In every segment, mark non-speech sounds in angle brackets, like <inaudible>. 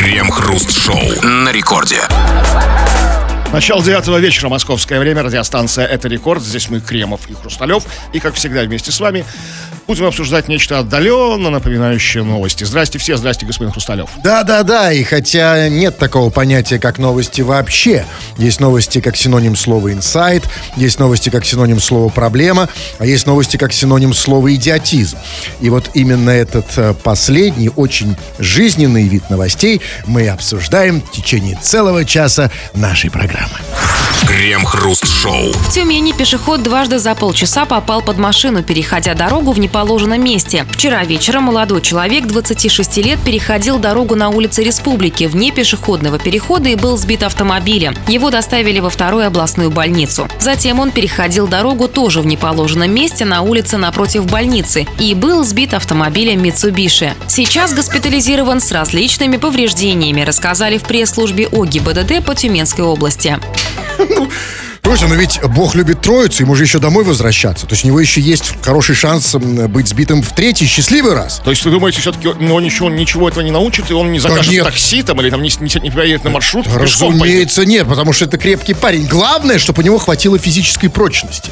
Крем-хруст-шоу на рекорде. Начало девятого вечера, московское время, радиостанция «Это рекорд». Здесь мы, Кремов и Хрусталев. И, как всегда, вместе с вами будем обсуждать нечто отдаленно напоминающее новости. Здрасте все, здрасте, господин Хрусталев. Да-да-да, и хотя нет такого понятия, как новости вообще. Есть новости как синоним слова «инсайт», есть новости как синоним слова «проблема», а есть новости как синоним слова «идиотизм». И вот именно этот э, последний, очень жизненный вид новостей мы обсуждаем в течение целого часа нашей программы. Крем-хруст-шоу. В Тюмени пешеход дважды за полчаса попал под машину, переходя дорогу в неположенном месте. Вчера вечером молодой человек 26 лет переходил дорогу на улице Республики вне пешеходного перехода и был сбит автомобилем. Его доставили во вторую областную больницу. Затем он переходил дорогу тоже в неположенном месте на улице напротив больницы и был сбит автомобилем Mitsubishi. Сейчас госпитализирован с различными повреждениями, рассказали в пресс-службе ОГИБДД по Тюменской области. <laughs> Слушай, но ведь Бог любит троицу, ему же еще домой возвращаться. То есть у него еще есть хороший шанс быть сбитым в третий счастливый раз. То есть вы думаете, все-таки он ничего, ничего этого не научит, и он не закажет нет. такси там, или там не, не, не поедет на маршрут? Разумеется, нет, потому что это крепкий парень. Главное, чтобы у него хватило физической прочности.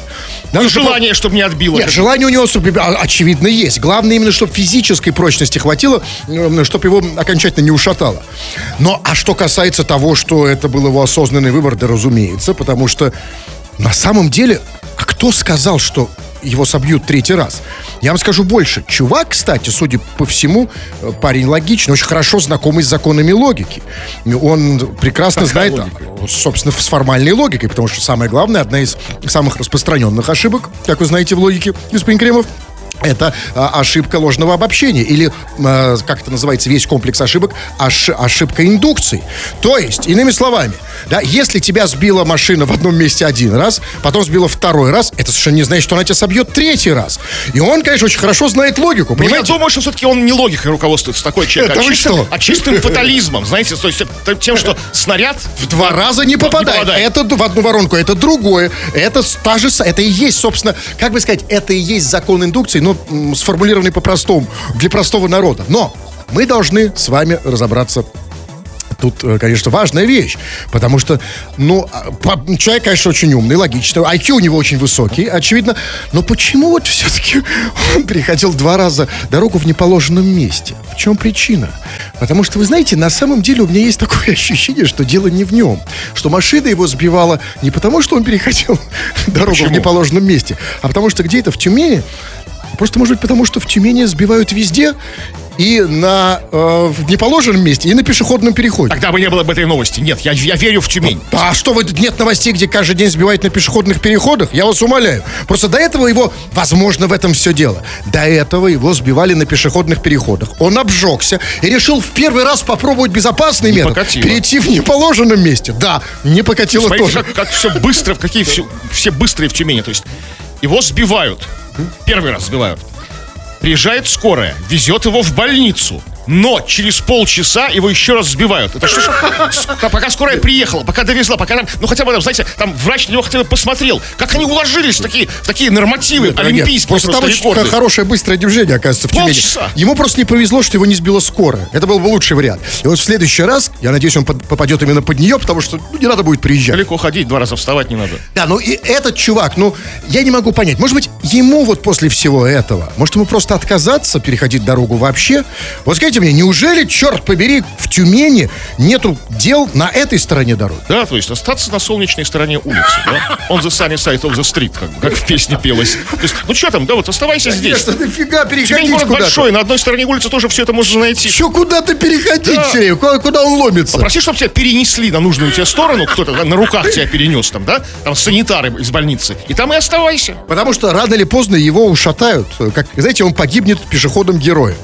Надо, И чтобы- желание, чтобы не отбило. Нет, желание у него, чтобы- а, очевидно, есть. Главное именно, чтобы физической прочности хватило, чтобы его окончательно не ушатало. Но, а что касается того, что это был его осознанный выбор, да разумеется, потому что на самом деле, а кто сказал, что его собьют третий раз? Я вам скажу больше. Чувак, кстати, судя по всему, э, парень логичный, очень хорошо знакомый с законами логики. Он прекрасно Какая знает, логика? собственно, с формальной логикой, потому что самое главное, одна из самых распространенных ошибок, как вы знаете в логике, господин Кремов, это а, ошибка ложного обобщения или, а, как это называется, весь комплекс ошибок, ош- ошибка индукции. То есть, иными словами, да, если тебя сбила машина в одном месте один раз, потом сбила второй раз, это совершенно не значит, что она тебя собьет третий раз. И он, конечно, очень хорошо знает логику, Ну, я понимаете? думаю, что все-таки он не логикой руководствуется, такой человек, Это а чистым, что? а чистым фатализмом, знаете, то есть это тем, что снаряд в два раза не попадает. попадает. Это в одну воронку, это другое. Это та же, это и есть, собственно, как бы сказать, это и есть закон индукции, но м, сформулированный по-простому, для простого народа. Но мы должны с вами разобраться Тут, э, конечно, важная вещь, потому что, ну, а, человек, конечно, очень умный, логичный, IQ у него очень высокий, очевидно, но почему вот все-таки он переходил два раза дорогу в неположенном месте? В чем причина? Потому что, вы знаете, на самом деле у меня есть такое <laughs> ощущение, что дело не в нем, что машина его сбивала не потому, что он переходил <laughs> дорогу в Почему? неположенном месте, а потому что где-то в Тюмени Просто, может быть, потому что в Тюмени сбивают везде и на э, в неположенном месте, и на пешеходном переходе. Тогда бы не было бы этой новости. Нет, я, я верю в Тюмень. А что вы нет новостей, где каждый день сбивают на пешеходных переходах? Я вас умоляю. Просто до этого его, возможно, в этом все дело. До этого его сбивали на пешеходных переходах. Он обжегся и решил в первый раз попробовать безопасный метод. покатило. Перейти в неположенном месте. Да, не покатило Смотрите, тоже. как, как все быстро, в какие все, все быстрые в Тюмени. То есть его сбивают. Первый раз сбивают. Приезжает скорая, везет его в больницу. Но через полчаса его еще раз сбивают. Это что ж? С- Пока скорая приехала, пока довезла, пока там, ну хотя бы, там, знаете, там врач на него хотя бы посмотрел, как они уложились в такие, в такие нормативы Нет, олимпийские просто там просто очень рекорды. хорошее быстрое движение, оказывается, в Тюмени. Полчаса. Ему просто не повезло, что его не сбила скорая. Это был бы лучший вариант. И вот в следующий раз, я надеюсь, он под- попадет именно под нее, потому что ну, не надо будет приезжать. Далеко ходить, два раза вставать не надо. Да, ну и этот чувак, ну, я не могу понять. Может быть, ему вот после всего этого, может ему просто отказаться переходить дорогу вообще? Вот скажите мне, неужели, черт побери, в Тюмени нету дел на этой стороне дороги? Да, то есть остаться на солнечной стороне улицы, да? On the sunny side of the street, как, как в песне пелось. То есть, ну что там, да, вот оставайся здесь. Конечно, нафига Тюмень переходить город куда-то? большой, на одной стороне улицы тоже все это можно найти. Еще куда-то переходить Да. все время? Куда, куда он ломится? Попроси, чтобы тебя перенесли на нужную тебе сторону, кто-то да, на руках тебя перенес там, да? Там санитары из больницы. И там и оставайся. Потому что рано или поздно его ушатают. Как, знаете, он погибнет пешеходом героем.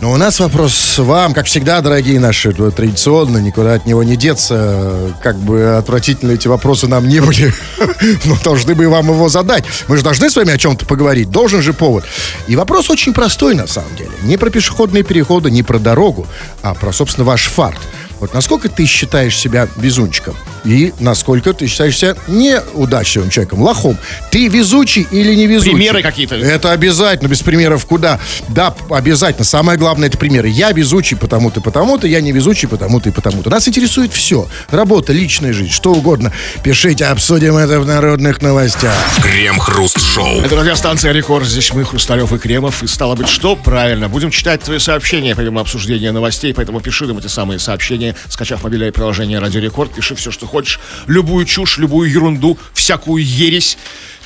Но у нас вопрос вам, как всегда, дорогие наши, э, традиционно, никуда от него не деться. Как бы отвратительно эти вопросы нам не были, <laughs> но должны бы вам его задать. Мы же должны с вами о чем-то поговорить, должен же повод. И вопрос очень простой, на самом деле. Не про пешеходные переходы, не про дорогу, а про, собственно, ваш фарт. Вот насколько ты считаешь себя везунчиком? И насколько ты считаешь себя неудачливым человеком, лохом? Ты везучий или не везучий? Примеры какие-то. Это обязательно, без примеров куда? Да, обязательно. Самое главное, это примеры. Я везучий потому-то, потому-то, я не везучий потому-то и потому-то. Нас интересует все. Работа, личная жизнь, что угодно. Пишите, обсудим это в народных новостях. Крем-хруст-шоу. Это радиостанция «Рекорд». Здесь мы, Хрусталев и Кремов. И стало быть, что? Правильно. Будем читать твои сообщения, помимо обсуждения новостей. Поэтому пиши нам эти самые сообщения, скачав мобильное приложение «Радио Рекорд». Пиши все, что хочешь. Любую чушь, любую ерунду, всякую ересь.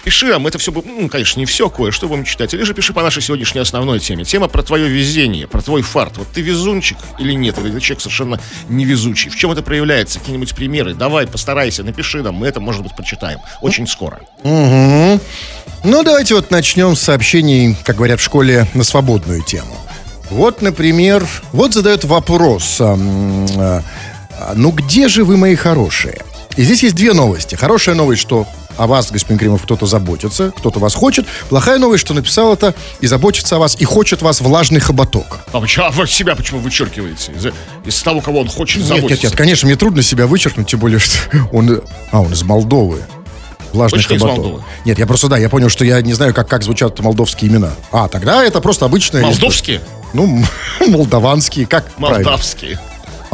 Пиши нам, это все, ну, конечно, не все, кое-что будем читать. Или же пиши по нашей сегодняшней основной теме. Тема про твое везение, про твой фарт. Вот ты везунчик или нет? Или ты человек совершенно невезучий? В чем это проявляется? Какие-нибудь примеры? Давай, постарайся, напиши нам, мы это, может быть, прочитаем. Очень скоро. Ну, давайте вот начнем с сообщений, как говорят в школе, на свободную тему. Вот, например, вот задает вопрос. Ну, где же вы, мои хорошие? И здесь есть две новости. Хорошая новость, что о вас, господин Кремов, кто-то заботится, кто-то вас хочет. Плохая новость, что написал это и заботится о вас, и хочет вас влажный хоботок. А почему, а вы себя почему вычеркиваете? Из, из того, кого он хочет Нет, заботиться. нет, нет, конечно, мне трудно себя вычеркнуть, тем более, что он... А, он из Молдовы. Влажный Точно из хоботок. Молдовы? Нет, я просто, да, я понял, что я не знаю, как, как звучат молдовские имена. А, тогда это просто обычное... Молдовские? Ну, <laughs> молдаванские, как правильно?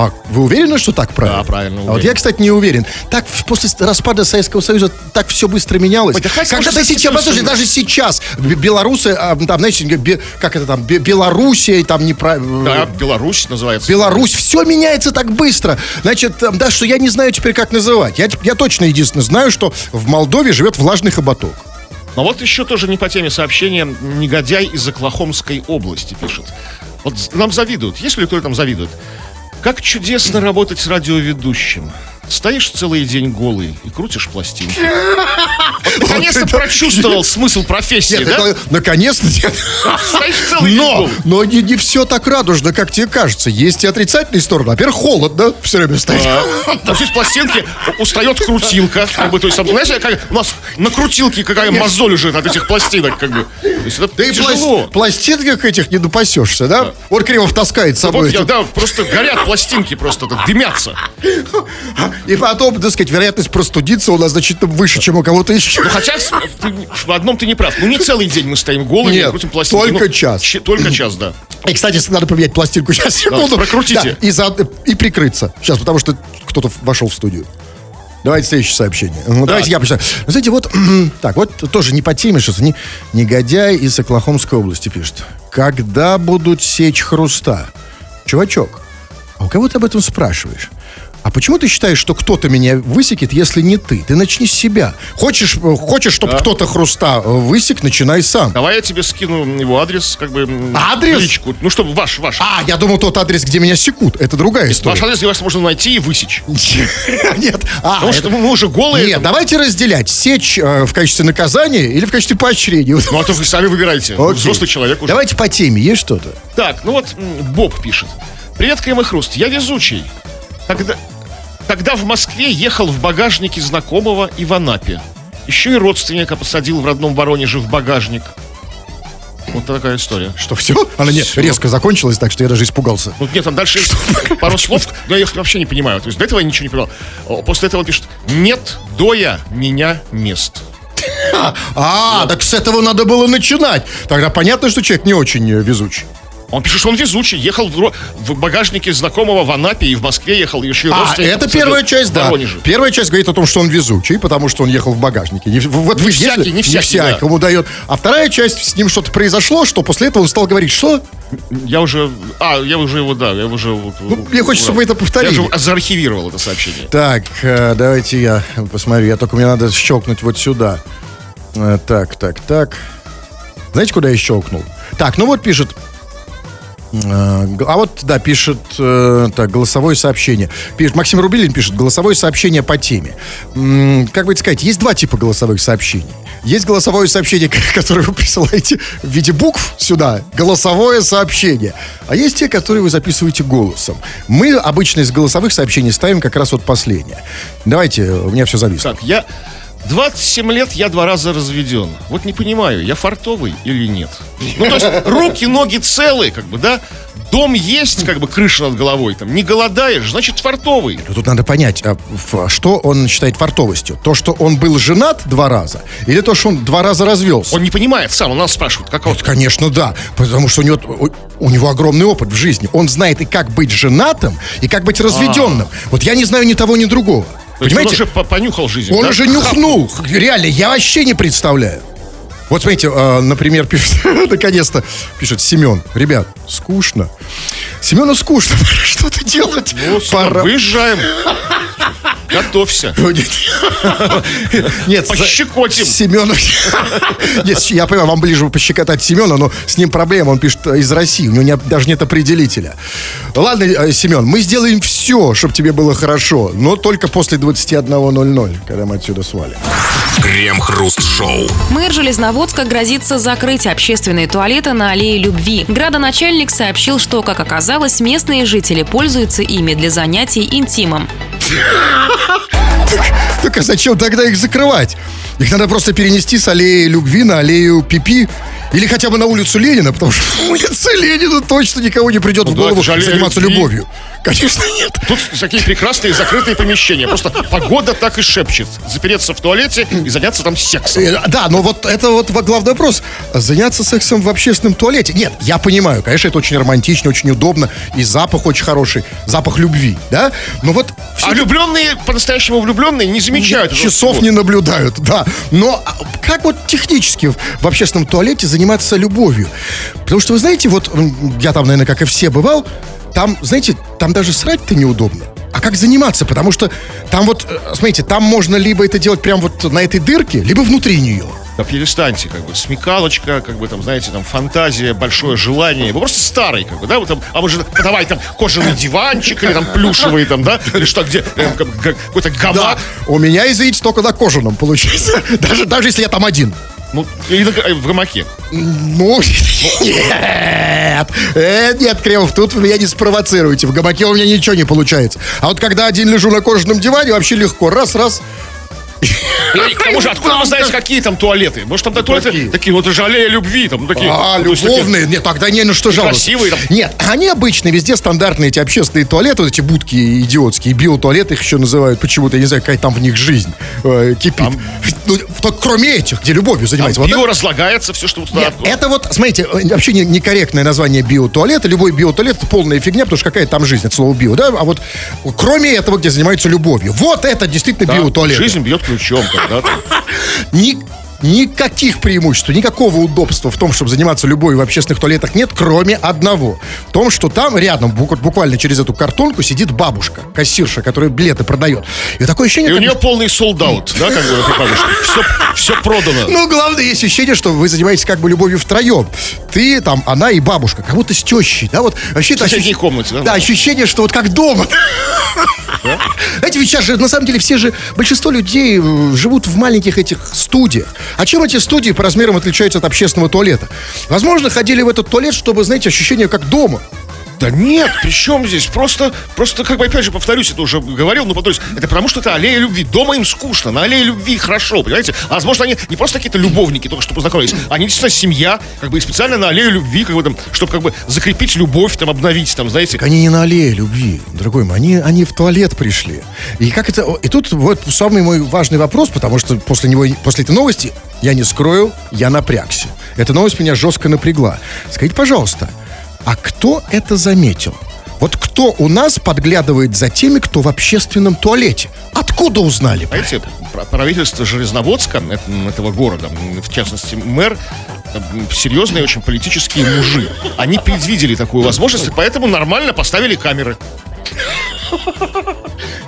А, вы уверены, что так правильно? Да, правильно, А вот уверен. я, кстати, не уверен. Так после распада Советского Союза так все быстро менялось. Ой, да Когда-то сейчас, послушайте, даже сейчас бе- белорусы, а, там, знаете, как это там, бе- Белоруссия, там неправильно... Да, Беларусь называется. Беларусь, все меняется так быстро. Значит, там, да, что я не знаю теперь, как называть. Я, я точно единственное знаю, что в Молдове живет влажный хоботок. Но вот еще тоже не по теме сообщения. Негодяй из Оклахомской области пишет. Вот нам завидуют. Есть ли кто там завидует? Как чудесно работать с радиоведущим. Стоишь целый день голый и крутишь пластинки. <laughs> Наконец-то прочувствовал <laughs> смысл профессии, Нет, да? наконец-то. нет. Стоишь целый день голый. но не, все так радужно, как тебе кажется. Есть и отрицательные стороны. Во-первых, холодно все время стоит. А, <laughs> здесь пластинки устает крутилка. Как бы, то есть, знаете, как у нас на крутилке какая мозоль лежит от этих пластинок, как бы. То есть это Да и тяжело. пласт- пластинках этих не допасешься, да? Вот Кремов таскает с собой. Да, просто горят пластинки, просто так, дымятся. И потом, так сказать, вероятность простудиться у нас значительно выше, чем у кого-то еще. Ну, хотя ты- в одном ты не прав. Ну, не целый день мы стоим голыми, Нет, крутим пластинки. только Ну, час. щ- только час, да. И, кстати, надо поменять пластинку. <laughs> Сейчас, секунду. прокрутите. Да, и, за- и прикрыться. Сейчас, потому что кто-то вошел в студию. Давайте следующее сообщение. Ну, Давайте я прочитаю. Ну, Знаете, вот, <clears throat> так, вот тоже не по теме, что не, негодяй из Оклахомской области пишет. Когда будут сечь хруста? Чувачок, а у кого ты об этом спрашиваешь? А почему ты считаешь, что кто-то меня высекет, если не ты? Ты начни с себя. Хочешь, э, хочешь чтобы кто-то хруста э, высек, начинай сам. Давай я тебе скину его адрес, как бы... Адрес? Личку. Ну, чтобы ваш, ваш. А, я думал, тот адрес, где меня секут. Это другая история. Ваш адрес, где вас можно найти и высечь. <laughs> Нет. А, Потому это- что мы уже голые. Нет, давайте разделять. Сечь э, в качестве наказания или в качестве поощрения. Ну, а то вы сами выбираете. Вы Окей. Взрослый человек уже. Давайте по теме. Есть что-то? Так, ну вот Боб пишет. Привет, Крем и Хруст. Я везучий. Когда, когда в Москве ехал в багажнике знакомого и в Анапе. Еще и родственника посадил в родном Воронеже в багажник. Вот такая история. Что, все? Она не, Всё. резко закончилась, так что я даже испугался. Ну, нет, там дальше есть пару слов, но я их вообще не понимаю. То есть до этого я ничего не понимал. После этого он пишет, нет доя меня мест. <laughs> А, так с этого надо было начинать. Тогда понятно, что человек не очень э, везучий. Он пишет, что он везучий, ехал в, в багажнике знакомого в Анапе и в Москве ехал, еще и А, это первая часть, да. Воронеже. Первая часть говорит о том, что он везучий, потому что он ехал в багажнике. Не, вот Не вы всякий, ездили? не всякий, да. кому дает. А вторая часть, с ним что-то произошло, что после этого он стал говорить, что? Я уже... А, я уже его, да, я уже... вот, Ну, мне хочется, чтобы вы это повторили. Я же заархивировал это сообщение. Так, э, давайте я посмотрю. Я только мне надо щелкнуть вот сюда. Э, Так, так, так. Знаете, куда я щелкнул? Так, ну вот пишет. Э, А вот, да, пишет э, так, голосовое сообщение. Пишет, Максим Рубилин пишет голосовое сообщение по теме. Как бы это сказать, есть два типа голосовых сообщений. Есть голосовое сообщение, <laughs> которое вы присылаете в виде букв сюда. Голосовое сообщение. А есть те, которые вы записываете голосом. Мы обычно из голосовых сообщений ставим как раз вот последнее. Давайте, у меня все зависло. Так, я 27 лет я два раза разведен. Вот не понимаю, я фартовый или нет. Ну, то есть руки, ноги целые, как бы, да? Дом есть, как бы крыша над головой, там, не голодаешь, значит, фартовый. Тут надо понять, а, что он считает фартовостью. То, что он был женат два раза, или то, что он два раза развелся? Он не понимает сам, он нас спрашивает, как вот Вот, конечно, да. Потому что у него, у, у него огромный опыт в жизни. Он знает и как быть женатым, и как быть разведенным. Вот я не знаю ни того, ни другого. Понимаете? он уже по- понюхал жизнь. Он да? уже нюхнул. Реально, я вообще не представляю. Вот смотрите, э, например, <laughs> пишет, наконец-то пишет Семен. Ребят, скучно. Семену скучно. <laughs> Что-то делать. Ну, Семен, выезжаем. Готовься. <laughs> Нет, Пощекотим. Семена. Нет, я понимаю, вам ближе пощекотать Семена, но с ним проблема. Он пишет э, из России. У него не- даже нет определителя. Ладно, э, Семен, мы сделаем все, чтобы тебе было хорошо, но только после 21.00, когда мы отсюда свалим. Крем-хруст-шоу. Мэр Железноводска грозится закрыть общественные туалеты на аллее любви. Градоначальник сообщил, что, как оказалось, местные жители пользуются ими для занятий интимом. <laughs> Так а зачем тогда их закрывать? Их надо просто перенести с аллеи любви на аллею Пипи. Или хотя бы на улицу Ленина, потому что <laughs> на улице Ленина точно никого не придет Ну в голову заниматься любви. любовью. Конечно, нет. Тут такие прекрасные закрытые помещения. Просто погода так и шепчет. Запереться в туалете и заняться там сексом. Э, Да, но вот это вот во- главный вопрос. Заняться сексом в общественном туалете. Нет, я понимаю, конечно, это очень романтично, очень удобно. И запах очень хороший. Запах любви, да? Но вот А влюбленные, по-настоящему влюбленные, не замечают. часов не наблюдают, да. Но а, как вот технически в, общественном туалете заниматься любовью? Потому что, вы знаете, вот я там, наверное, как и все бывал, там, знаете, там даже срать-то неудобно. А как заниматься? Потому что там вот, э, смотрите, там можно либо это делать прямо вот на этой дырке, либо внутри нее. Да перестаньте, как бы, смекалочка, как бы там, знаете, там, фантазия, большое желание. Вы просто старый, как бы, да, вот там, а вы же, давай там кожаный диванчик или там плюшевый, там, да, или что, где, как- как- какой-то Да, гамак. у меня, извините, только на кожаном получается. <laughs> Даже, даже если я там один. Ну, или э, в гамаке. Ну, <laughs> нет. Э, нет, Кремов, тут вы меня не спровоцируете. В гамаке у меня ничего не получается. А вот когда один лежу на кожаном диване, вообще легко. Раз, раз. И к тому же, откуда вы знаете, какие там туалеты? Может, там туалеты какие? такие, вот аллея любви, там, ну, такие. А, ну, такие- любовные. Нет, тогда не на что жаловаться. красивые там. Нет, они обычные, везде стандартные эти общественные туалеты, вот эти будки идиотские, биотуалеты их еще называют почему-то, я не знаю, какая там в них жизнь э, кипит. Ну, только кроме этих, где любовью Там занимается. Вот био разлагается, все, что вот туда. Это вот, смотрите, э, вообще не- некорректное название биотуалета. Любой биотуалет это полная фигня, потому что какая там жизнь от слова био, да? А вот кроме этого, где занимаются любовью. Вот это действительно Да, биотуалет. Жизнь бьет ключом, когда там. Ни- никаких преимуществ, никакого удобства в том, чтобы заниматься любовью в общественных туалетах нет, кроме одного. В том, что там рядом, бук- буквально через эту картонку, сидит бабушка, кассирша, которая билеты продает. И такое ощущение, И у как нее полный солдат, да, как бы, этой бабушки. Все, все продано. Ну, главное, есть ощущение, что вы занимаетесь как бы любовью втроем. Ты, там, она и бабушка. Как будто с тещей, да? Вот вообще В соседней ощущ- комнате, да? Да, ощущение, что вот как дома. Знаете, ведь сейчас же, на самом деле, все же, большинство людей э, живут в маленьких этих студиях. А чем эти студии по размерам отличаются от общественного туалета? Возможно, ходили в этот туалет, чтобы, знаете, ощущение как дома. Да нет, при чем здесь? Просто, просто, как бы, опять же, повторюсь, это уже говорил, но повторюсь, это потому что это аллея любви. Дома им скучно, на аллее любви хорошо, понимаете? А возможно, они не просто какие-то любовники, только что познакомились, они действительно семья, как бы, и специально на аллею любви, как бы, там, чтобы, как бы, закрепить любовь, там, обновить, там, знаете. Они не на аллее любви, дорогой мой, они, они в туалет пришли. И как это... И тут вот самый мой важный вопрос, потому что после него, после этой новости, я не скрою, я напрягся. Эта новость меня жестко напрягла. Скажите, пожалуйста, а кто это заметил? Вот кто у нас подглядывает за теми, кто в общественном туалете? Откуда узнали? Знаете, пр- правительство Железноводска, это- этого города, в частности, мэр, м, серьезные очень политические мужи. Они предвидели такую возможность, и поэтому нормально поставили камеры,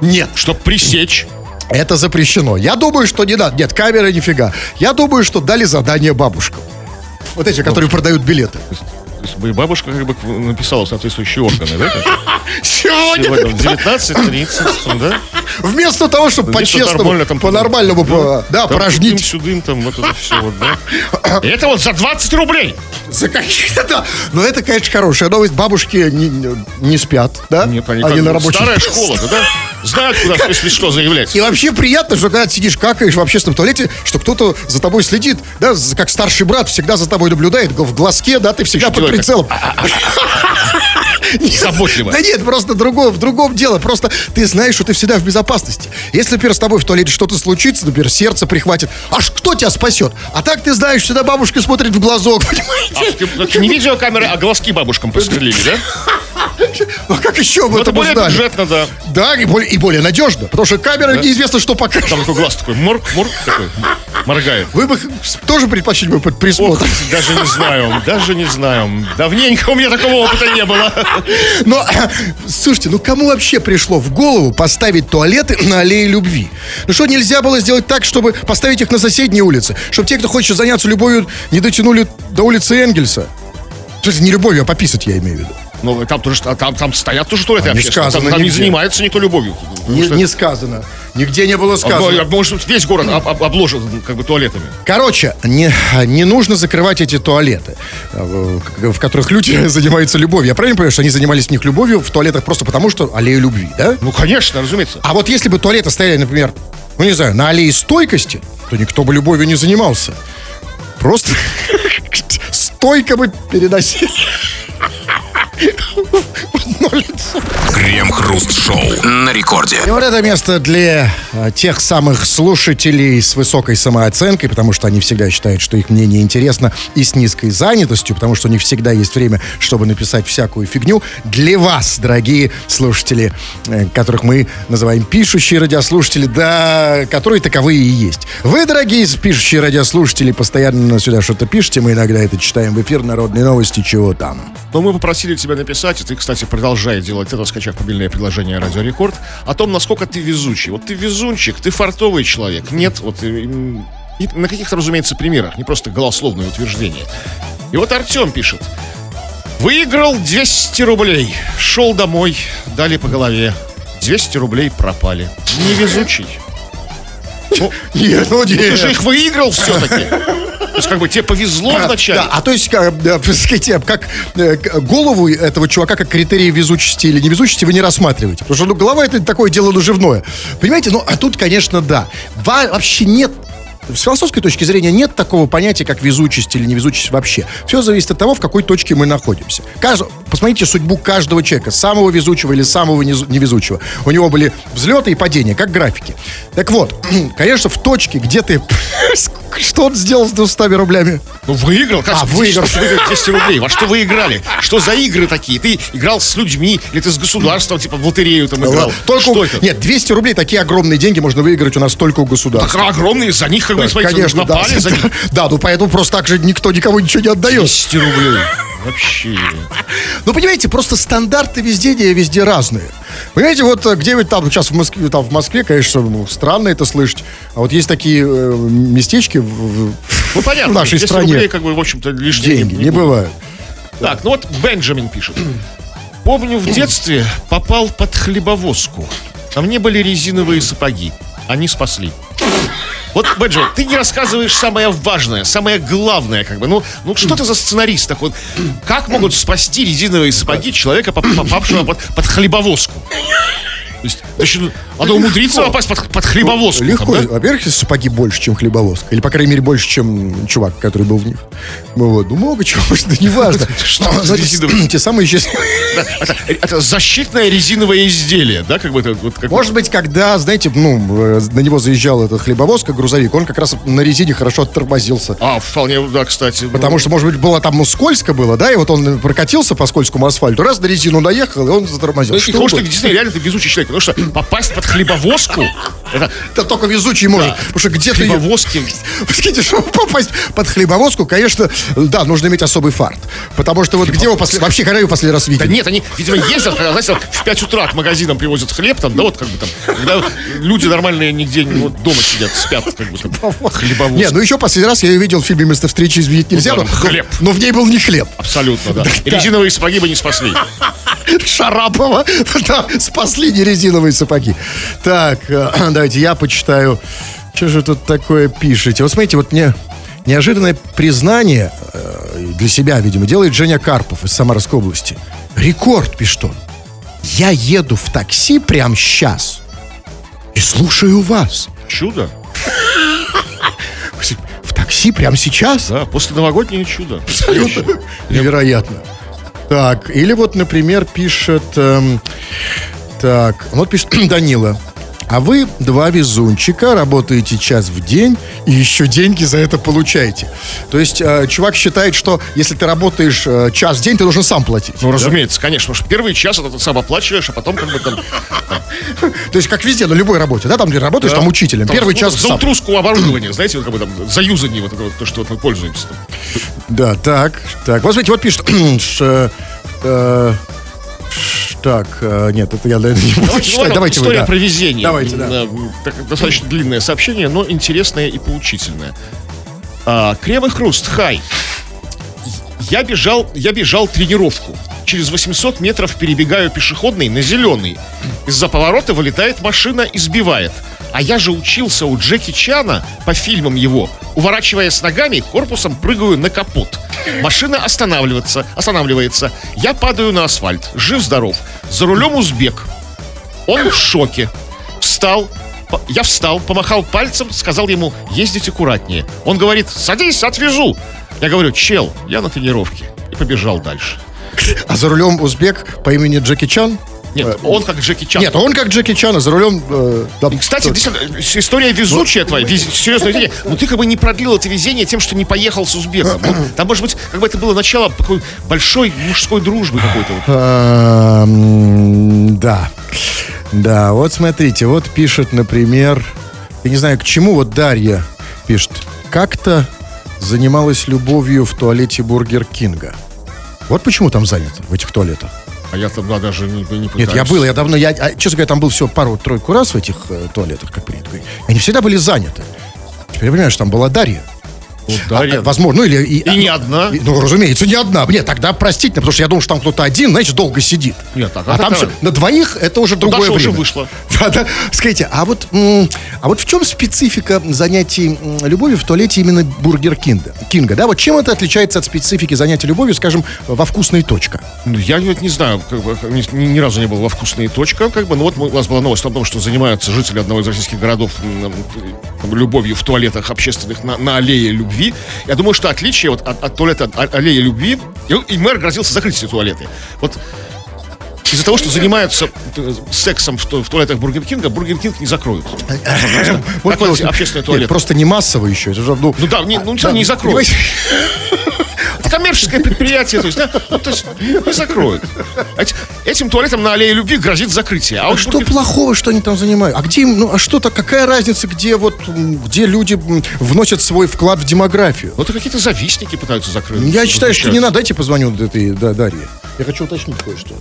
Нет, чтобы пресечь. это запрещено. Я думаю, что не надо. Нет, камеры нифига. Я думаю, что дали задание бабушкам. Вот эти, которые продают билеты. Бы бабушка как бы написала соответствующие органы, да? <laughs> Сегодня Сегодня в 19.30, там, да? Вместо того, чтобы по-честному, по-нормальному, по- да, порожнить. Сюдым, там вот это все вот, да. <laughs> И это вот за 20 рублей. За какие-то, да. Но это, конечно, хорошая новость. Бабушки не, спят, да? Нет, они, как на рабочем Старая школа, да? Знают, куда, если что, заявлять. И вообще приятно, что когда ты сидишь, какаешь в общественном туалете, что кто-то за тобой следит, да, как старший брат всегда за тобой наблюдает, в глазке, да, ты всегда под прицелом. <laughs> Заботливо. Да нет, просто другом, в другом дело. Просто ты знаешь, что ты всегда в безопасности. Если, например, с тобой в туалете что-то случится, например, сердце прихватит, аж кто тебя спасет? А так ты знаешь, всегда бабушка смотрит в глазок, <laughs> понимаете? А, ты- это не видеокамеры, а глазки бабушкам пострелили, да? А как еще мы Ну, это это более узнали? бюджетно, да. Да, и более, и более надежно, потому что камера неизвестно, что покажет. Там такой глаз такой, морг, морг такой, моргает. Вы бы тоже предпочли бы под Ох, присмотр. даже не знаю, даже не знаю. Давненько у меня такого опыта не было. Но, слушайте, ну кому вообще пришло в голову поставить туалеты на аллее любви? Ну что, нельзя было сделать так, чтобы поставить их на соседней улице? Чтобы те, кто хочет заняться любовью, не дотянули до улицы Энгельса? В смысле, не любовью, а пописать я имею в виду. Ну, там тоже, а там, там стоят тоже туалеты А, не общественные. Там, сказано там не занимается никто любовью. Не, что- не сказано. Нигде не было сказано. Может, весь город об- об- обложен как бы туалетами. Короче, не, не нужно закрывать эти туалеты, э, в в которых люди <laughs> занимаются любовью. Я правильно понимаю, что они занимались в них любовью в туалетах просто потому, что аллея любви, да? Ну, конечно, разумеется. А вот если бы туалеты стояли, например, ну не знаю, на аллее стойкости, то никто бы любовью не занимался. Просто <laughs> стойко бы переносили. <laughs> одно лицо. Крем-хруст-шоу на рекорде. И вот это место для э, тех самых слушателей с высокой самооценкой, потому что они всегда считают, что их мнение интересно, и с низкой занятостью, потому что у них всегда есть время, чтобы написать всякую фигню. Для вас, дорогие слушатели, э, которых мы называем пишущие радиослушатели, да, которые таковые и есть. Вы, дорогие пишущие радиослушатели, постоянно сюда что-то пишете, мы иногда это читаем в эфир, народные новости, чего там. Но мы попросили тебя написать, и ты, кстати, продолжай делать это, скачав мобильное приложение Радио Рекорд, о том, насколько ты везучий. Вот ты везунчик, ты фартовый человек. Нет, вот э, и на каких-то, разумеется, примерах, не просто голословное утверждение. И вот Артем пишет. Выиграл 200 рублей. Шел домой, дали по голове. 200 рублей пропали. Невезучий. <laughs> Ну, Нет, ну ты же их выиграл все-таки. То есть, как бы тебе повезло вначале. Да, а то есть, как, сказать, как э, голову этого чувака как критерий везучести или невезучести вы не рассматриваете. Потому что ну, голова это такое дело наживное. Понимаете? Ну, а тут, конечно, да. Во- вообще нет с философской точки зрения нет такого понятия, как везучесть или невезучесть вообще. Все зависит от того, в какой точке мы находимся. Кажд- Посмотрите судьбу каждого человека, самого везучего или самого невезучего. У него были взлеты и падения, как графики. Так вот, <clears throat> конечно, в точке, где ты... <laughs> Что он сделал с 200 рублями? Ну, выиграл. Как А, выиграл. что выиграть 200 рублей? Во что вы играли? Что за игры такие? Ты играл с людьми? Или ты с государством, типа, в лотерею там играл? Только что это? Нет, 200 рублей, такие огромные деньги можно выиграть у нас только у государства. Так огромные, за них, как бы, смотрите, Конечно, да. напали за них. <laughs> Да, ну поэтому просто так же никто никому ничего не отдает. 200 рублей. Вообще. Ну, понимаете, просто стандарты везде, везде разные. Понимаете, вот э, где-нибудь там, сейчас в Москве, там в Москве, конечно, ну, странно это слышать, а вот есть такие э, местечки в, Ну, понятно. в нашей 200 стране. рублей, как бы, в общем-то, лишние деньги не, будут. бывают. Так, ну вот Бенджамин пишет. Помню, в детстве попал под хлебовозку. На мне были резиновые сапоги. Они спасли. Вот, Бенджамин, ты не рассказываешь самое важное, самое главное, как бы. Ну, ну что ты за сценарист такой? Как могут спасти резиновые сапоги человека, поп- попавшего под, под хлебовозку? То есть, значит, надо умудриться попасть под, под хлебовозку. Легко. да? Во-первых, сапоги больше, чем хлебовозка. Или, по крайней мере, больше, чем чувак, который был в них. Ну, вот. ну много чего, да неважно. <laughs> Что Но, за знаете, резиновые? Те самые. Да, Это, защитное резиновое изделие, да, как бы как Может быть, когда, знаете, ну, э, на него заезжал этот хлебовозка, грузовик, он как раз на резине хорошо оттормозился. А, вполне, да, кстати. ну, Потому что, может быть, было там ну, скользко было, да, и вот он прокатился по скользкому асфальту, раз на резину наехал, и он затормозил. Ну, Что что действительно реально ты везучий человек. Потому что попасть под хлебовозку, это Это только везучий может. Потому что где-то... ее- хлебовозки. <laughs> Скажите, чтобы попасть под хлебовозку, конечно, да, нужно иметь особый фарт. Потому что вот где его после... Вообще, когда его последний раз Да видели? нет, они, видимо, ездят, когда, знаете, в 5 утра к магазинам привозят хлеб, там, да, вот как бы там, когда люди нормальные нигде вот, дома сидят, спят, как бы там, хлебовозка. Не, ну еще последний раз я ее видел в фильме «Место встречи изменить нельзя», Ну, но, да, хлеб. но в ней был не хлеб. Абсолютно, да. И резиновые сапоги бы не спасли. <laughs> Шарапова, <laughs> да, спасли не резиновые сапоги. Так, э, <clears throat> давайте я почитаю. Что же тут такое пишете? Вот смотрите, вот мне неожиданное признание э, для себя, видимо, делает Женя Карпов из Самарской области. Рекорд, пишет он. Я еду в такси прямо сейчас и слушаю вас. Чудо. <laughs> В такси прямо сейчас? Да, после новогоднее чудо. Абсолютно. Невероятно. Так, или вот, например, пишет... эм, так, вот пишет <clears throat> Данила. А вы два везунчика, работаете час в день и еще деньги за это получаете. То есть э, чувак считает, что если ты работаешь э, час в день, ты должен сам платить. Ну, разумеется, конечно. Потому что первый час это ты сам оплачиваешь, а потом как бы там... То есть как везде, на любой работе, да, там где работаешь, там учителем. Первый час За утруску оборудования, знаете, вот как бы там за юзание вот это то, что мы пользуемся. Да, так, так. Вот смотрите, вот пишет, <clears throat> э, так, э, нет, это я наверное, не буду читать. Давайте вы, история да. про везение. Давайте, да. Достаточно длинное сообщение, но интересное и поучительное. А, Крем и хруст, хай. Я бежал, я бежал тренировку. Через 800 метров перебегаю пешеходный на зеленый. Из-за поворота вылетает машина и сбивает. А я же учился у Джеки Чана по фильмам его. Уворачиваясь ногами, корпусом прыгаю на капот. Машина останавливается, останавливается. Я падаю на асфальт. Жив-здоров. За рулем узбек. Он в шоке. Встал. Я встал, помахал пальцем, сказал ему ездить аккуратнее. Он говорит, садись, отвезу. Я говорю, чел, я на тренировке. И побежал дальше. А за рулем узбек по имени Джеки Чан? Нет, он как Джеки Чан. Нет, он как Джеки Чан, а за рулем... э, там- Кстати, э, история везучая твоя, вез- серьезное везение. Но ты как бы не продлил это везение тем, что не поехал с узбеком. <clears throat> Ну, Там, может быть, как бы это было начало такой большой мужской дружбы какой-то. вот. А, м, Да. Да, вот смотрите, вот пишет, например, я не знаю, к чему, вот Дарья пишет, как-то занималась любовью в туалете Бургер Кинга. Вот почему там занято, в этих туалетах. А я там да, даже не, не пытаюсь. Нет, я был, я давно, я, а, честно говоря, там был всего пару-тройку раз в этих э, туалетах, как принято говорить. Они всегда были заняты. Теперь я понимаю, что там была Дарья. Ну, Дарья. А, возможно, ну или... И, И не одна. и- ну, разумеется, не одна. Нет, тогда простите, потому что я думал, что там кто-то один, знаете, долго сидит. Нет, так, а а там все, на двоих это уже другое Даша уже время. вышла. <laughs> Да, да. Скажите, а вот, а вот в чем специфика занятий любовью в туалете именно Бургер Кинга? Кинга, да? Вот чем это отличается от специфики занятий любовью, скажем, во Вкусно и точка? Ну, я вот не знаю, как бы, ни, ни- разу не был во Вкусно и точка, как бы, но вот у нас была новость о том, что занимаются жители одного из российских городов любовью в туалетах общественных на, на аллее любви. Я думаю, что отличие вот от, от туалета а- аллеи любви, и, и мэр грозился закрыть эти туалеты. Вот из-за того, что занимаются э, сексом в, ту- в туалетах Бургер Кинга, Бургер Кинг не закроют. Вот Как вот общественные Нет, туалеты. просто не массово еще. Это же, ну, Ну да, не, ну, да, не закроют. Это коммерческое предприятие, то есть, да, ну, то есть не закроют. Эти- Этим туалетом на аллее любви грозит закрытие. А А вот что Бургер- плохого, что они там занимают? А где им, ну, а что-то, какая разница, где вот, где люди вносят свой вклад в демографию? Это какие-то завистники пытаются закрыть. Я считаю, что не надо. Дайте позвоню этой да, Дарье. Я хочу уточнить кое-что.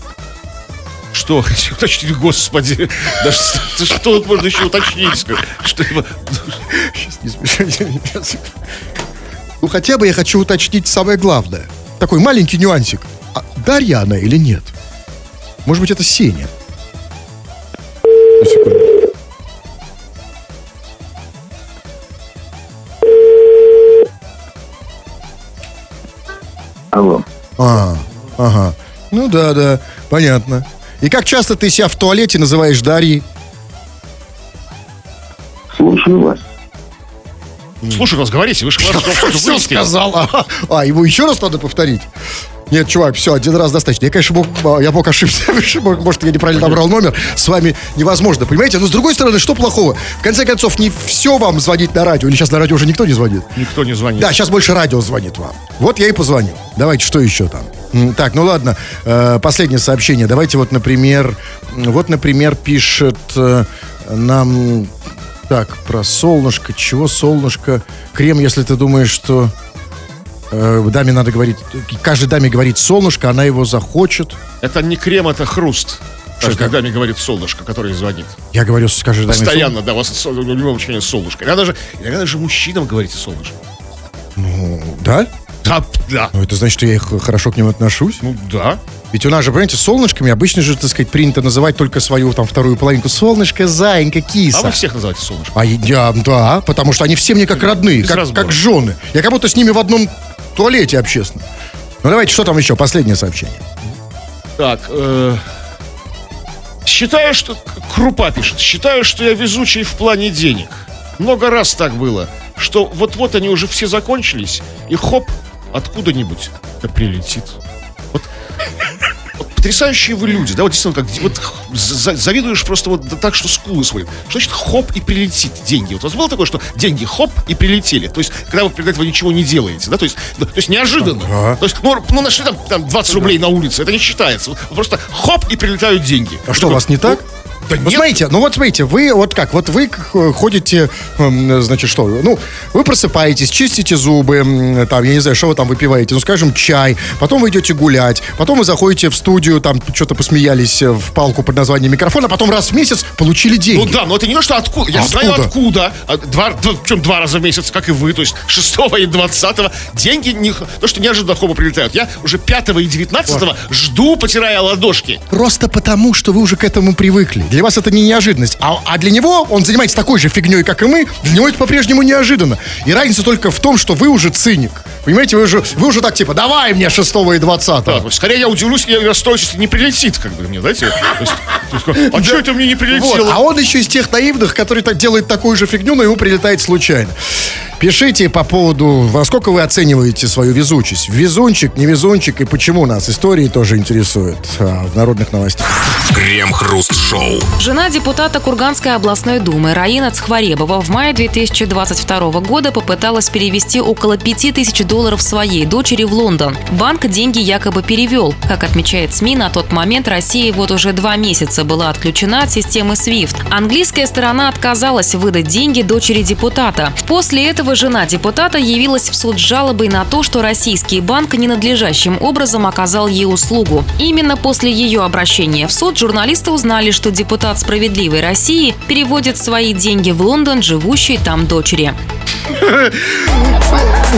Что? <laughs> Уточнить, господи. <laughs> Да что, что тут можно еще уточнить? Что, Сейчас не смешайте меня. <laughs> Ну, хотя бы я хочу уточнить самое главное. Такой маленький нюансик. А Дарья она или нет? Может быть, это Сеня? Алло. А, ага. Ну да, да, понятно. И как часто ты себя в туалете называешь Дарьей? Слушаю вас. Слушай, нас говорите, вы же <laughs> Все сказал. А, ему еще раз надо повторить? Нет, чувак, все, один раз достаточно. Я, конечно, мог, я мог ошибся. <laughs> Может, я неправильно набрал номер. С вами невозможно, понимаете? Но с другой стороны, что плохого? В конце концов, не все вам звонить на радио. Или сейчас на радио уже никто не звонит? Никто не звонит. Да, сейчас больше радио звонит вам. Вот я и позвонил. Давайте, что еще там? Так, ну ладно, э, последнее сообщение. Давайте вот, например, вот, например, пишет э, нам, так, про солнышко. Чего солнышко? Крем, если ты думаешь, что э, даме надо говорить, каждой даме говорит солнышко, она его захочет. Это не крем, это хруст. Что когда мне говорит солнышко, который звонит. Я говорю с каждой даме Постоянно, да, у вас в любом случае солнышко. Иногда даже, иногда даже мужчинам говорите солнышко. «Солнышко». Да? Да, да. Ну, это значит, что я их хорошо к ним отношусь. Ну да. Ведь у нас же, понимаете, солнышками обычно же, так сказать, принято называть только свою там вторую половинку. Солнышко, зайенька, киса. А вы всех называете солнышко. А я, да, потому что они все мне как родные, Без как, разбора. как жены. Я как будто с ними в одном туалете общественном. Ну давайте, что там еще? Последнее сообщение. Так, э, считаю, что... Крупа пишет. Считаю, что я везучий в плане денег. Много раз так было, что вот-вот они уже все закончились, и хоп, откуда-нибудь да прилетит. Вот потрясающие вы люди, да, вот действительно, как вот за- завидуешь просто вот так, что скулы свои. Что значит хоп и прилетит деньги? Вот у вас было такое, что деньги хоп и прилетели? То есть, когда вы перед этого ничего не делаете, да, то есть, да, то есть неожиданно. То есть, ну, ну, нашли там, там 20 рублей на улице, это не считается. Вот просто хоп и прилетают деньги. А что, у вас не так? Да Вот нет. смотрите, ну вот смотрите, вы вот как, вот вы ходите, эм, значит, что, ну, вы просыпаетесь, чистите зубы, там, я не знаю, что вы там выпиваете, ну, скажем, чай, потом вы идете гулять, потом вы заходите в студию, там, что-то посмеялись э, в палку под названием микрофон, а потом раз в месяц получили деньги. Ну да, но это не то, что откуда. Я Откуда? знаю откуда. А, Два, два- причем два раза в месяц, как и вы. То есть 6 и 20 деньги не, то, что неожиданно хоба прилетают. Я уже 5 и 19 жду, потирая ладошки. Просто потому, что вы уже к этому привыкли. Для вас это не неожиданность. А, а для него, он занимается такой же фигней, как и мы, для него это по-прежнему неожиданно. И разница только в том, что вы уже циник. Понимаете, вы уже, вы уже так типа, давай мне 6 и 20 Да, скорее я удивлюсь и расстроюсь, если не прилетит, как бы мне, знаете. То есть, то есть, а что это мне не Вот, прилетело? а он еще из тех наивных, который так делает такую же фигню, но ему прилетает случайно. Пишите по поводу, во сколько вы оцениваете свою везучесть. Везунчик, не везунчик и почему нас. Истории тоже интересуют а, в народных новостях. Крем-хруст-шоу. Жена депутата Курганской областной думы Раина Цхваребова в мае 2022 года попыталась перевести около 5000 долларов своей дочери в Лондон. Банк деньги якобы перевел. Как отмечает СМИ, на тот момент Россия вот уже два месяца была отключена от системы SWIFT. Английская сторона отказалась выдать деньги дочери депутата. После этого жена депутата явилась в суд с жалобой на то, что российский банк ненадлежащим образом оказал ей услугу. Именно после ее обращения в суд журналисты узнали, что депутат «Справедливой России» переводит свои деньги в Лондон живущей там дочери.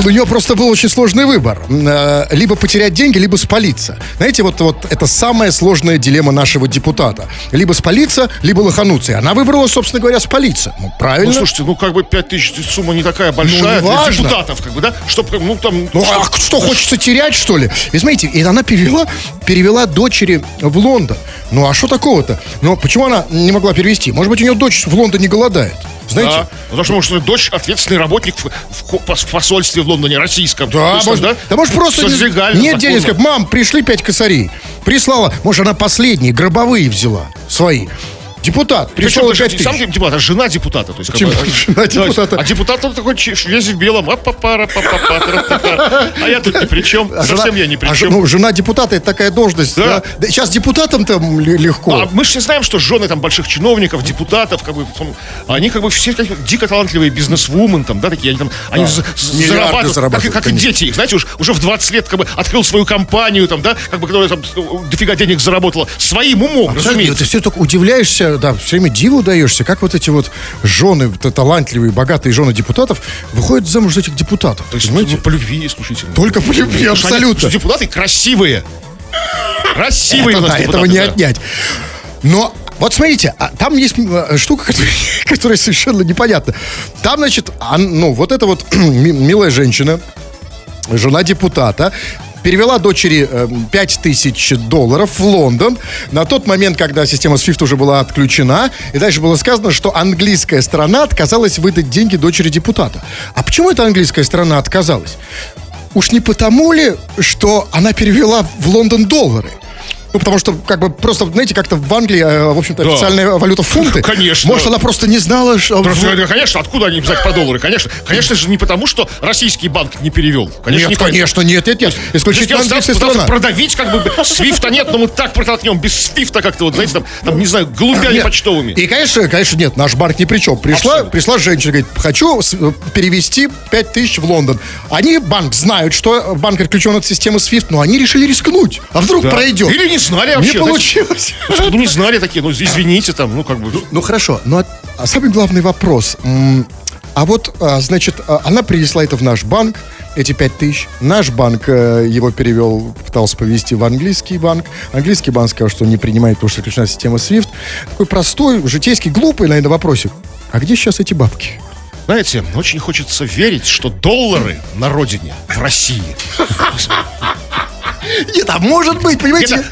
У нее просто был очень сложный выбор. Э, Либо потерять деньги, либо спалиться. Знаете, вот, вот это самая сложная дилемма нашего депутата. Либо спалиться, либо лохануться. И она выбрала, собственно говоря, спалиться. Ну, правильно. Ну, слушайте, ну, как бы 5 тысяч сумма не такая большая Ну, для важно. депутатов, как бы, да? Чтоб, ну, там... Ну, а что, хочется терять, что ли? И смотрите, и она перевела, перевела дочери в Лондон. Ну, а что такого-то? Ну, почему она не могла перевести? Может быть, у нее дочь в Лондоне голодает? Знаете? Да, потому что, может, дочь ответственный работник в, в в посольстве в Лондоне российском. Да, есть, может, да? да может просто не- легально, нет законно. денег, как мам, пришли пять косарей. Прислала, может, она последние, гробовые взяла, свои. Депутат, Причем пришел даже пять не тысяч. сам депутат, а жена депутата. То есть, как Почему? бы, <laughs> Жена то есть, депутата. А депутат он такой весь в белом. а па пара па па па тра та та А я тут ни при чем. А Совсем я ни при а чем. ж- ну, жена депутата это такая должность. Да. Да. Да Сейчас депутатам там легко. А мы же все знаем, что жены там больших чиновников, депутатов, как бы, там, они как бы все как, дико талантливые бизнесвумен, там, да, такие, они там, они за- за- Миллиарды зарабатывают, как, зарабатывают, и- как и дети их, знаете, уж, уже в 20 лет как бы открыл свою компанию, там, да, как бы, которая там дофига денег заработала, своим умом, Смотри, разумеется. ты все только удивляешься, да, все время диву даешься, как вот эти вот жены, талантливые, богатые жены депутатов выходят замуж за этих депутатов. То есть, понимаете? по любви исключительно. Только по любви, Потому они- абсолютно. что депутаты красивые. Красивые Это да, этого депутаты, не да. отнять. Но вот смотрите, а там есть э, штука, <laughs> которая, которая совершенно непонятна. Там, значит, ну, вот эта вот <clears throat> ми- милая женщина, жена депутата, перевела дочери э, 5000 долларов в Лондон на тот момент, когда система SWIFT уже была отключена. И дальше было сказано, что английская страна отказалась выдать деньги дочери депутата. А почему эта английская страна отказалась? Уж не потому ли, что она перевела в Лондон доллары? Ну, потому что, как бы, просто, знаете, как-то в Англии, э, в общем-то, Да. официальная валюта фунты. Конечно. Может, она просто не знала, что... Просто, конечно, откуда они взять по доллары? Конечно, конечно же, не потому, что российский банк не перевел. Конечно, Нет, не конечно, нет, нет, нет. Исключительно английская страна. продавить, как бы, свифта нет, но мы так протолкнем, без свифта как-то, вот, знаете, там, там не знаю, голубями Нет. почтовыми. И, конечно, конечно, нет, наш банк ни при чем. Пришла, Абсолютно. пришла женщина, говорит, хочу э, перевести 5 тысяч в Лондон. Они, банк, знают, что банк отключен от системы SWIFT, но они решили рискнуть. А вдруг пройдет? Или не знали вообще. Не получилось. Ну, не знали такие, ну, извините, там, ну, как бы. Ну, хорошо, но а самый главный вопрос. А вот, а, значит, а, она принесла это в наш банк, эти 5 тысяч. Наш банк э, его перевел, пытался повести в английский банк. Английский банк сказал, что не принимает, потому что отключена система SWIFT. Такой простой, житейский, глупый, наверное, вопросик. А где сейчас эти бабки? Знаете, очень хочется верить, что доллары на родине, в России, Нет, а может быть, понимаете?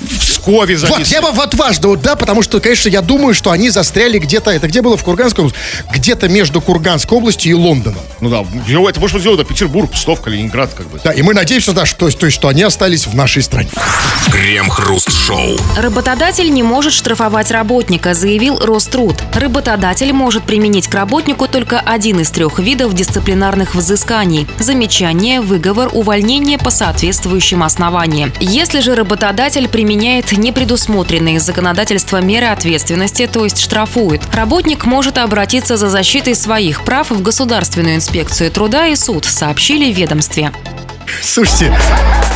в Пскове Вот, записаны. я бы вот важно, вот, да, потому что, конечно, я думаю, что они застряли где-то, это где было, в Курганской области? Где-то между Курганской областью и Лондоном. Ну да, это может сделать Петербург, Псков, Калининград, как бы. Да, и мы надеемся, да, что, то есть, что они остались в нашей стране. Крем-хруст-шоу. Работодатель не может штрафовать работника, заявил Роструд. Работодатель может применить к работнику только один из трех видов дисциплинарных взысканий – замечание, выговор, увольнение по соответствующим основаниям. Если же работодатель применяет непредусмотренные законодательством меры ответственности, то есть штрафует, работник может обратиться за защитой своих прав в Государственную инспекцию труда и суд, сообщили в ведомстве. Слушайте,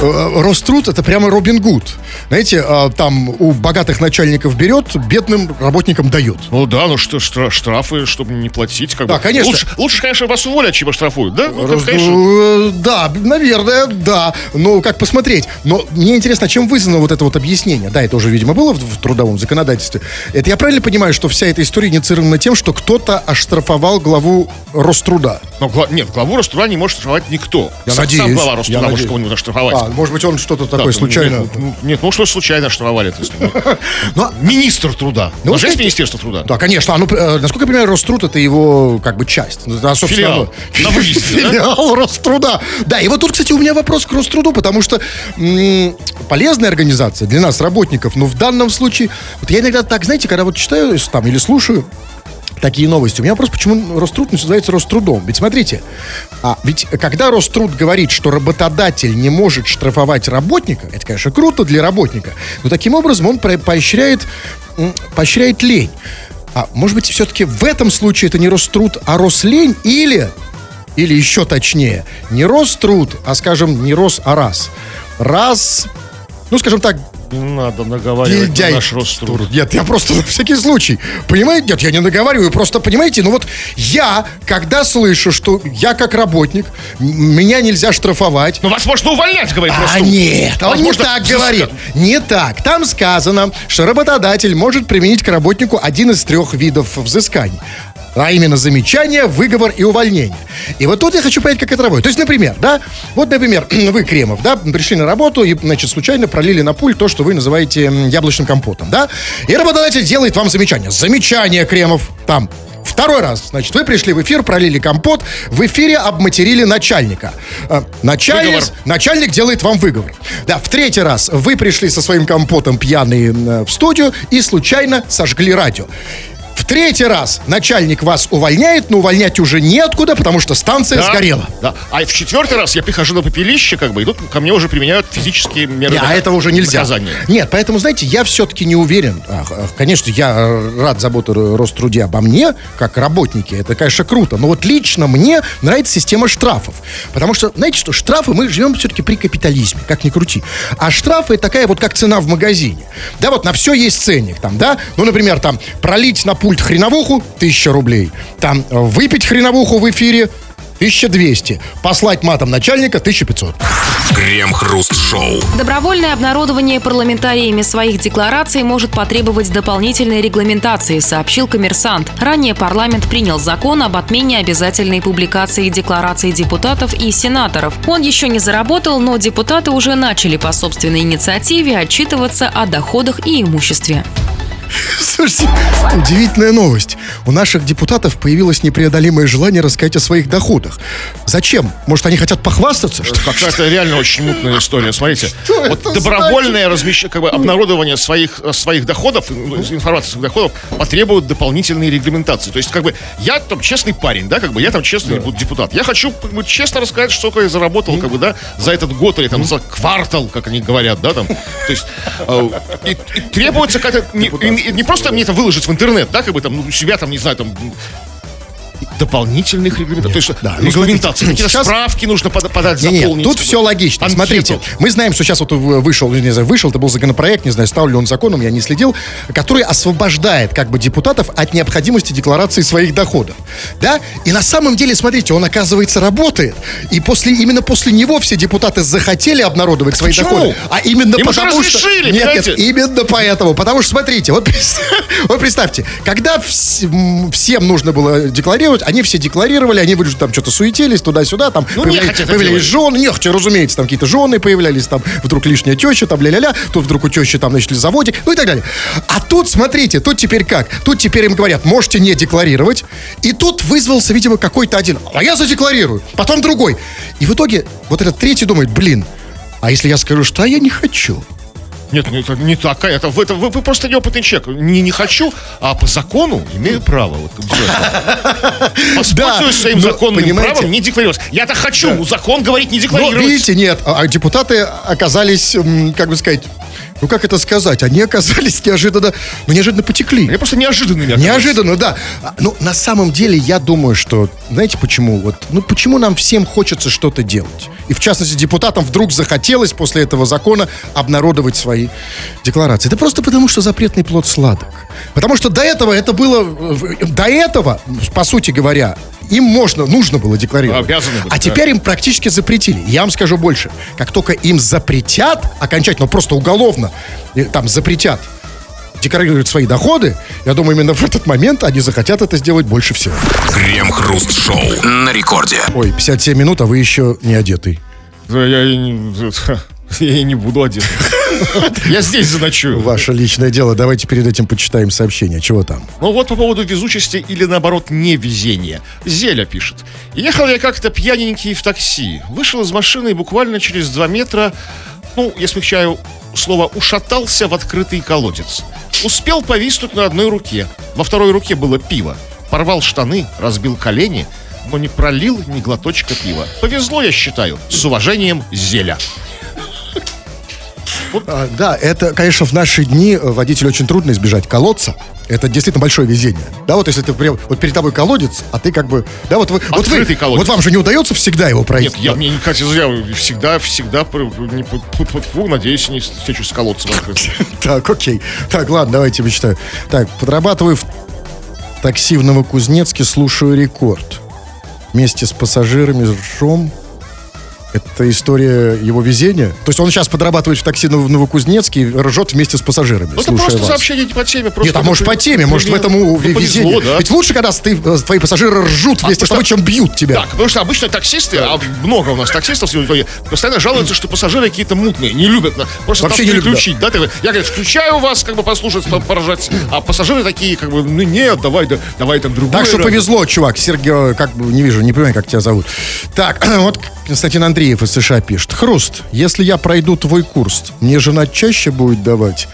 э, Роструд это прямо Робин Гуд. Знаете, э, там у богатых начальников берет, бедным работникам дает. Ну да, ну что, штра- штрафы, чтобы не платить, как Да, бы. конечно. Лучше, лучше, конечно, вас уволят, чем штрафуют, да? Ну, Раз- конечно. э, Да, наверное, да. Ну, как посмотреть. Но мне интересно, чем вызвано вот это вот объяснение? Да, это уже, видимо, было в, в трудовом законодательстве. Это я правильно понимаю, что вся эта история инициирована тем, что кто-то оштрафовал главу Роструда? Но, нет, главу Роструда не может штрафовать никто. Я сам, надеюсь, сам глава я может надеюсь. кого-нибудь оштрафовать. А, может быть, он что-то Да, такое ну, случайно... Нет, ну, нет, ну что случайно оштрафовали? Ну, <laughs> Ну, Министр труда. Ну, Ну, же есть Министерство труда. Да, конечно. А ну, э, насколько я понимаю, Роструд это его как бы часть. Ну, да, собственно, Филиал. ну, На? Филиал Роструда. Да, и вот тут, кстати, у меня вопрос к Роструду, потому что полезная организация для нас, работников, но в данном случае, вот я иногда так, знаете, когда вот читаю там или слушаю, такие новости. У меня вопрос, почему Роструд называется Рострудом? Ведь смотрите, а, ведь когда Роструд говорит, что работодатель не может штрафовать работника, это, конечно, круто для работника, но таким образом он поощряет, поощряет лень. А может быть, все-таки в этом случае это не Роструд, а Рослень или, или еще точнее, не Роструд, а, скажем, не Рос, а Раз. Ну, скажем так, Не надо наговаривать Гильдяй. на наш Роструд. Нет, я просто на всякий случай. Понимаете? Нет, я не наговариваю. Просто, понимаете, ну вот я, когда слышу, что я как работник, меня нельзя штрафовать, Ну, вас можно увольнять, говорит а Роструд. нет, он не так говорит. Не так. Там сказано, что работодатель может применить к работнику один из трех видов взысканий. А именно замечание, выговор и увольнение. И вот тут я хочу понять, как это работает. То есть, например, да, вот, например, <clears throat> вы, Кремов, да, пришли на работу и, значит, случайно пролили на пуль то, что вы называете яблочным компотом, да? И работодатель делает вам замечание. Замечание, Кремов, там, Второй раз, значит, вы пришли в эфир, пролили компот, в эфире обматерили начальника. Э, Начальник, Выговор. начальник делает вам выговор. Да, в третий раз вы пришли со своим компотом пьяные э, в студию и случайно сожгли радио. Третий раз начальник вас увольняет, но увольнять уже неоткуда, потому что станция Да, сгорела. Да. А в четвертый раз я прихожу на попелище, как бы, и тут ко мне уже применяют физические меры. А этого уже нельзя. наказания. Нет, поэтому, знаете, я все-таки не уверен. А, а, Конечно, я рад заботе Ро- Роструде обо мне, как работнике. Это, конечно, круто. Но вот лично мне нравится система штрафов. Потому что, знаете что, штрафы, мы живем все-таки при капитализме, как ни крути. А штрафы такая вот, как цена в магазине. Да, вот на все есть ценник там, да? Ну, например, там, пролить на пульт хреновуху – 1000 рублей. Там, э, выпить хреновуху в эфире – 1200. Послать матом начальника – 1500. Крем-хруст-шоу. Добровольное обнародование парламентариями своих деклараций может потребовать дополнительной регламентации, сообщил коммерсант. Ранее парламент принял закон об отмене обязательной публикации деклараций депутатов и сенаторов. Он еще не заработал, но депутаты уже начали по собственной инициативе отчитываться о доходах и имуществе. <laughs> Слушайте, удивительная новость. У наших депутатов появилось непреодолимое желание рассказать о своих доходах. Зачем? Может, они хотят похвастаться? Что? Какая-то реально очень мутная история. Смотрите, <laughs> Что вот добровольное размещение, как бы обнародование своих, э, своих доходов, ну, информации своих доходов потребует дополнительной регламентации. То есть, как бы, я там честный парень, да, как бы, я там честный буду депутат. Я хочу, как бы, честно рассказать, что я заработал, как бы, да, за этот год или там за квартал, как они говорят, да, там. То есть, э, и, и требуется как-то, не, просто мне это выложить в интернет, да, как бы, там, ну, себя там, не знаю, там, дополнительных регламентаций. То есть Да, ну, регламентации. Какие-то сейчас- справки нужно пода- подать, Не, не, заполнить. тут все логично. Анкету. Смотрите, мы знаем, что сейчас вот вышел, не знаю, вышел, это был законопроект, не знаю, стал ли он законом, я не следил, который освобождает как бы депутатов от необходимости декларации своих доходов. Да? И на самом деле, смотрите, он, оказывается, работает. И после, именно после него все депутаты захотели обнародовать свои почему? доходы. А именно Им потому что... Нет, нет, именно поэтому. Потому что, смотрите, вот, <laughs> вот представьте, когда вс- всем нужно было декларировать, они все декларировали, они вроде там что-то суетились туда-сюда, там Ну, появлялись, нехотя появлялись жены, нехотя, разумеется, там какие-то жены появлялись, там вдруг лишняя теща, там ля-ля-ля, тут вдруг у тещи там начали заводик, ну и так далее. А тут, смотрите, тут теперь как? Тут теперь им говорят, можете не декларировать, и тут вызвался, видимо, какой-то один, а я задекларирую, потом другой. И в итоге вот этот третий думает, блин, а если я скажу, что а я не хочу? Нет, ну, это не такая. Это, это, вы, вы просто неопытный человек. Не, не хочу, а по закону имею право. Вот, Воспользуюсь <laughs> своим но, законным понимаете- правом не декларировать. Я-то хочу, ну, закон говорит не Но, декларировать. видите, нет, а а депутаты оказались, как бы сказать, ну как это сказать, они оказались неожиданно, ну неожиданно потекли. Они просто неожиданными оказались. Неожиданно, да. А, Ну, на самом деле, я думаю, что, знаете почему? Вот, ну, почему нам всем хочется что-то делать? И, в частности, депутатам вдруг захотелось после этого закона обнародовать свои декларации. Это просто потому, что запретный плод сладок. Потому что до этого это было... э, До этого, по сути говоря, им можно, нужно было декларировать. Обязаны были, а да. теперь им практически запретили. Я вам скажу больше. Как только им запретят, окончательно, просто уголовно, э, там запретят декларировать свои доходы, я думаю, именно в этот момент они захотят это сделать больше всего. Крем-хруст-шоу. На рекорде. Ой, 57 минут, а вы еще не одетый. Да, Я, <laughs> <laughs> я и не буду одет. <laughs> Я здесь заночую. Ваше личное дело. Давайте перед этим почитаем сообщение. Чего там? Ну вот по поводу везучести или наоборот невезения. Зеля пишет. Ехал я как-то пьяненький в такси. Вышел из машины и буквально через два метра, ну, я смягчаю слово, ушатался в открытый колодец. Успел повиснуть на одной руке. Во второй руке было пиво. Порвал штаны, разбил колени, но не пролил ни глоточка пива. Повезло, я считаю. С уважением, Зеля. А, да, это, конечно, в наши дни э, водителю очень трудно избежать колодца. Это действительно большое везение. Да, вот если ты прям, вот перед тобой колодец, а ты как бы, да, вот вы, вот вы, колодец. вот вам же не удается всегда его пройти. Нет, я мне не кстати, я всегда, всегда не фу, надеюсь, не встречусь с колодцем открытым. <laughs> Так, окей. Так, ладно, давайте почитаю. Так, подрабатываю в такси в Новокузнецке, слушаю рекорд. Вместе с пассажирами ржем. Это история его везения? То есть он сейчас подрабатывает в такси в Новокузнецке и ржет вместе с пассажирами, Ну, это просто вас. сообщение не по теме. Просто Нет, а может по теме, может в этом ну, везение. да. Ведь лучше, когда ты, э, твои пассажиры ржут вместе с тобой, чем бьют тебя. Так, потому что обычно таксисты, а много у нас таксистов сегодня, постоянно жалуются, что пассажиры какие-то мутные, не любят просто Вообще не переключить, да. ты- я, говорю, включаю вас, как бы послушать, по- поржать, а пассажиры такие, как бы, ну нет, давай, да, давай там другой. Так что повезло, чувак. Сергей, как бы, не вижу, не понимаю, как тебя зовут. Так, <clears throat> вот Константин Андреев из США пишет. Хруст, если я пройду твой курс, мне жена чаще будет давать?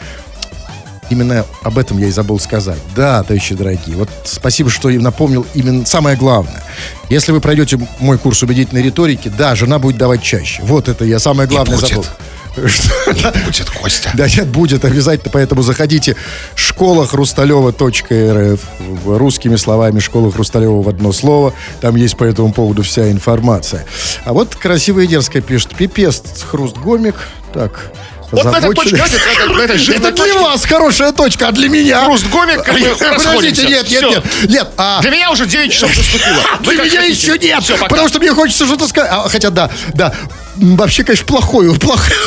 Именно об этом я и забыл сказать. Да, товарищи дорогие. Вот спасибо, что напомнил именно самое главное. Если вы пройдете мой курс убедительной риторики, да, жена будет давать чаще. Вот это я самое главное забыл. Будет Костя. Да нет, будет обязательно, поэтому заходите школа хрусталева.рф русскими словами школа Хрусталева в одно слово. Там есть по этому поводу вся информация. А вот красивая и дерзкая пишет. Пипец, хруст гомик. Так. Вот на этой точке, на этой- Это для вас хорошая точка, а для меня... Хруст гомик, Подождите, нет, нет, нет, нет, а... Для меня уже 9 часов наступило. <laughs> Для меня еще нет, потому что мне хочется что-то сказать. Хотя да, да, вообще, конечно, плохое, плохое. <laughs>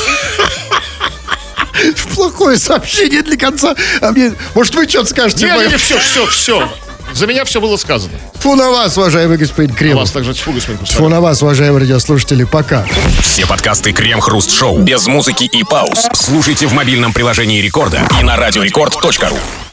Плохое сообщение для конца. А мне, может, вы что-то скажете? Не, не, Мое- не, все, все, все. За меня все было сказано. Фу на вас, уважаемый господин У Кремов. вас также тьфу, господин Фу на вас, уважаемые радиослушатели. Пока. Все подкасты Крем-хруст-шоу без музыки и пауз. Слушайте в мобильном приложении Рекорда и на радиорекорд.ру.